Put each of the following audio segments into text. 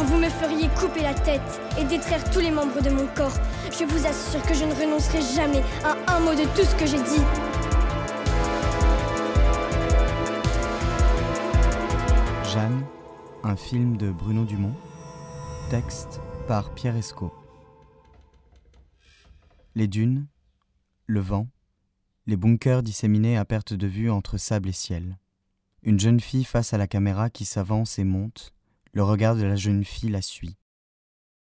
quand vous me feriez couper la tête et détraire tous les membres de mon corps, je vous assure que je ne renoncerai jamais à un mot de tout ce que j'ai dit. Jeanne, un film de Bruno Dumont, texte par Pierre Esco. Les dunes, le vent, les bunkers disséminés à perte de vue entre sable et ciel. Une jeune fille face à la caméra qui s'avance et monte, le regard de la jeune fille la suit.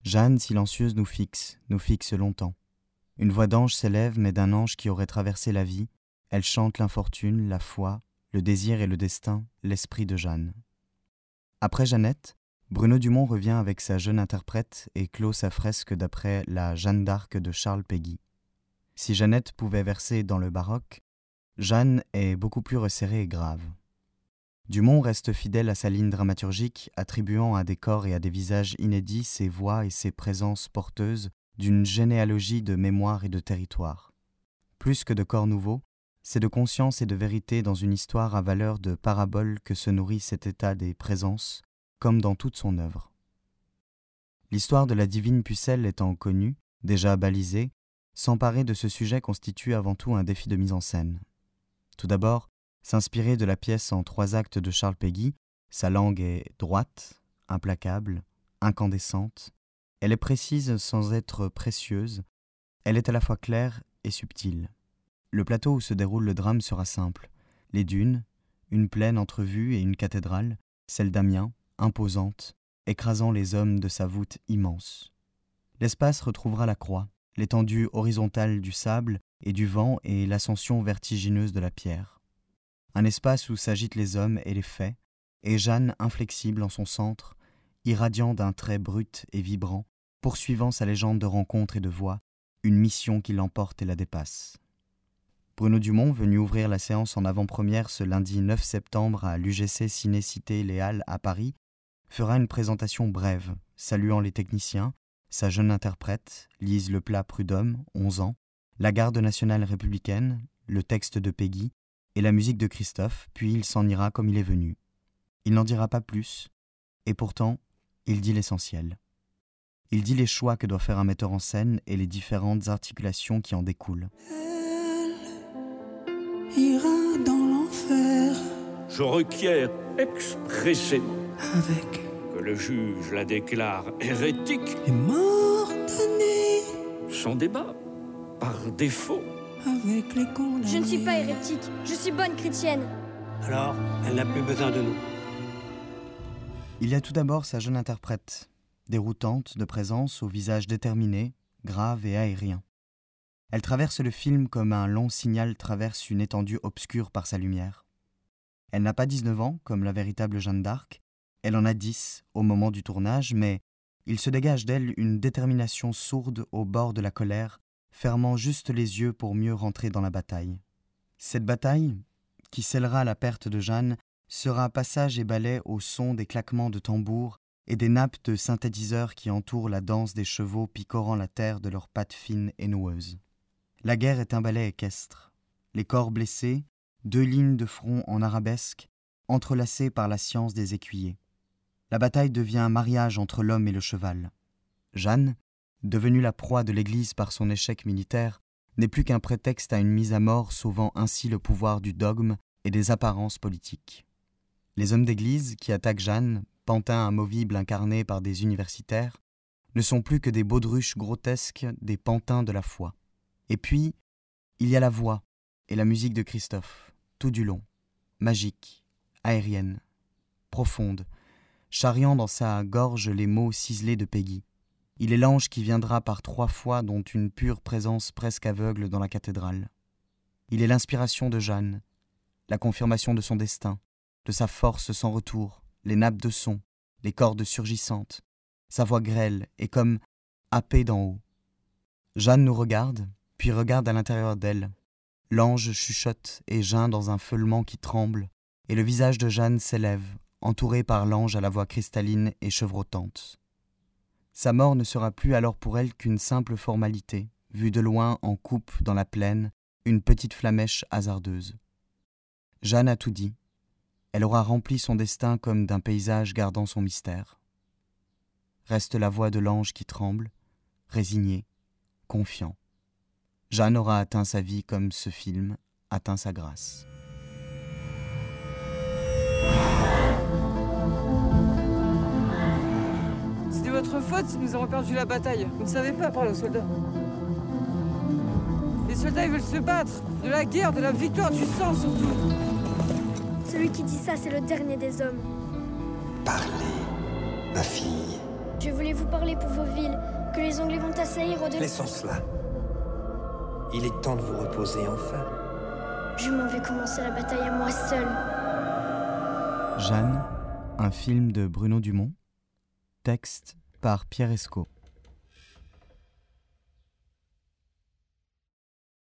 Jeanne, silencieuse, nous fixe, nous fixe longtemps. Une voix d'ange s'élève, mais d'un ange qui aurait traversé la vie, elle chante l'infortune, la foi, le désir et le destin, l'esprit de Jeanne. Après Jeannette, Bruno Dumont revient avec sa jeune interprète et clôt sa fresque d'après la Jeanne d'Arc de Charles Péguy. Si Jeannette pouvait verser dans le baroque, Jeanne est beaucoup plus resserrée et grave. Dumont reste fidèle à sa ligne dramaturgique, attribuant à des corps et à des visages inédits ses voix et ses présences porteuses d'une généalogie de mémoire et de territoire. Plus que de corps nouveaux, c'est de conscience et de vérité dans une histoire à valeur de parabole que se nourrit cet état des présences, comme dans toute son œuvre. L'histoire de la divine pucelle étant connue, déjà balisée, s'emparer de ce sujet constitue avant tout un défi de mise en scène. Tout d'abord, S'inspirer de la pièce en trois actes de Charles Péguy, sa langue est droite, implacable, incandescente, elle est précise sans être précieuse, elle est à la fois claire et subtile. Le plateau où se déroule le drame sera simple. Les dunes, une plaine entrevue et une cathédrale, celle d'Amiens, imposante, écrasant les hommes de sa voûte immense. L'espace retrouvera la croix, l'étendue horizontale du sable et du vent et l'ascension vertigineuse de la pierre un espace où s'agitent les hommes et les faits, et Jeanne inflexible en son centre, irradiant d'un trait brut et vibrant, poursuivant sa légende de rencontre et de voix, une mission qui l'emporte et la dépasse. Bruno Dumont, venu ouvrir la séance en avant-première ce lundi 9 septembre à l'UGC Ciné-Cité Léal à Paris, fera une présentation brève, saluant les techniciens, sa jeune interprète, Lise Leplat Prudhomme, 11 ans, la garde nationale républicaine, le texte de Peggy, et la musique de Christophe, puis il s'en ira comme il est venu. Il n'en dira pas plus, et pourtant, il dit l'essentiel. Il dit les choix que doit faire un metteur en scène et les différentes articulations qui en découlent. Elle ira dans l'enfer. Je requiers expressément avec que le juge la déclare hérétique les morts sans débat, par défaut. Je ne suis pas hérétique, je suis bonne chrétienne. Alors, elle n'a plus besoin de nous. Il y a tout d'abord sa jeune interprète, déroutante de présence au visage déterminé, grave et aérien. Elle traverse le film comme un long signal traverse une étendue obscure par sa lumière. Elle n'a pas 19 ans, comme la véritable Jeanne d'Arc, elle en a 10 au moment du tournage, mais il se dégage d'elle une détermination sourde au bord de la colère fermant juste les yeux pour mieux rentrer dans la bataille. Cette bataille, qui scellera la perte de Jeanne, sera passage et balai au son des claquements de tambours et des nappes de synthétiseurs qui entourent la danse des chevaux picorant la terre de leurs pattes fines et noueuses. La guerre est un ballet équestre. Les corps blessés, deux lignes de front en arabesque, entrelacées par la science des écuyers. La bataille devient un mariage entre l'homme et le cheval. Jeanne, devenue la proie de l'Église par son échec militaire, n'est plus qu'un prétexte à une mise à mort sauvant ainsi le pouvoir du dogme et des apparences politiques. Les hommes d'Église qui attaquent Jeanne, pantin amovible incarné par des universitaires, ne sont plus que des baudruches grotesques des pantins de la foi. Et puis, il y a la voix et la musique de Christophe, tout du long, magique, aérienne, profonde, charriant dans sa gorge les mots ciselés de Peggy. Il est l'ange qui viendra par trois fois, dont une pure présence presque aveugle dans la cathédrale. Il est l'inspiration de Jeanne, la confirmation de son destin, de sa force sans retour, les nappes de son, les cordes surgissantes, sa voix grêle et comme happée d'en haut. Jeanne nous regarde, puis regarde à l'intérieur d'elle. L'ange chuchote et geint dans un feulement qui tremble, et le visage de Jeanne s'élève, entouré par l'ange à la voix cristalline et chevrotante. Sa mort ne sera plus alors pour elle qu'une simple formalité, vue de loin en coupe dans la plaine, une petite flamèche hasardeuse. Jeanne a tout dit. Elle aura rempli son destin comme d'un paysage gardant son mystère. reste la voix de l'ange qui tremble, résigné, confiant. Jeanne aura atteint sa vie comme ce film atteint sa grâce. Votre faute si nous avons perdu la bataille. Vous ne savez pas parler aux soldats. Les soldats, ils veulent se battre. De la guerre, de la victoire, du sang surtout. Celui qui dit ça, c'est le dernier des hommes. Parlez, ma fille. Je voulais vous parler pour vos villes, que les Anglais vont assaillir au-delà. Laissons cela. Il est temps de vous reposer enfin. Je m'en vais commencer la bataille à moi seul. Jeanne, un film de Bruno Dumont, texte par Pierre Escaut.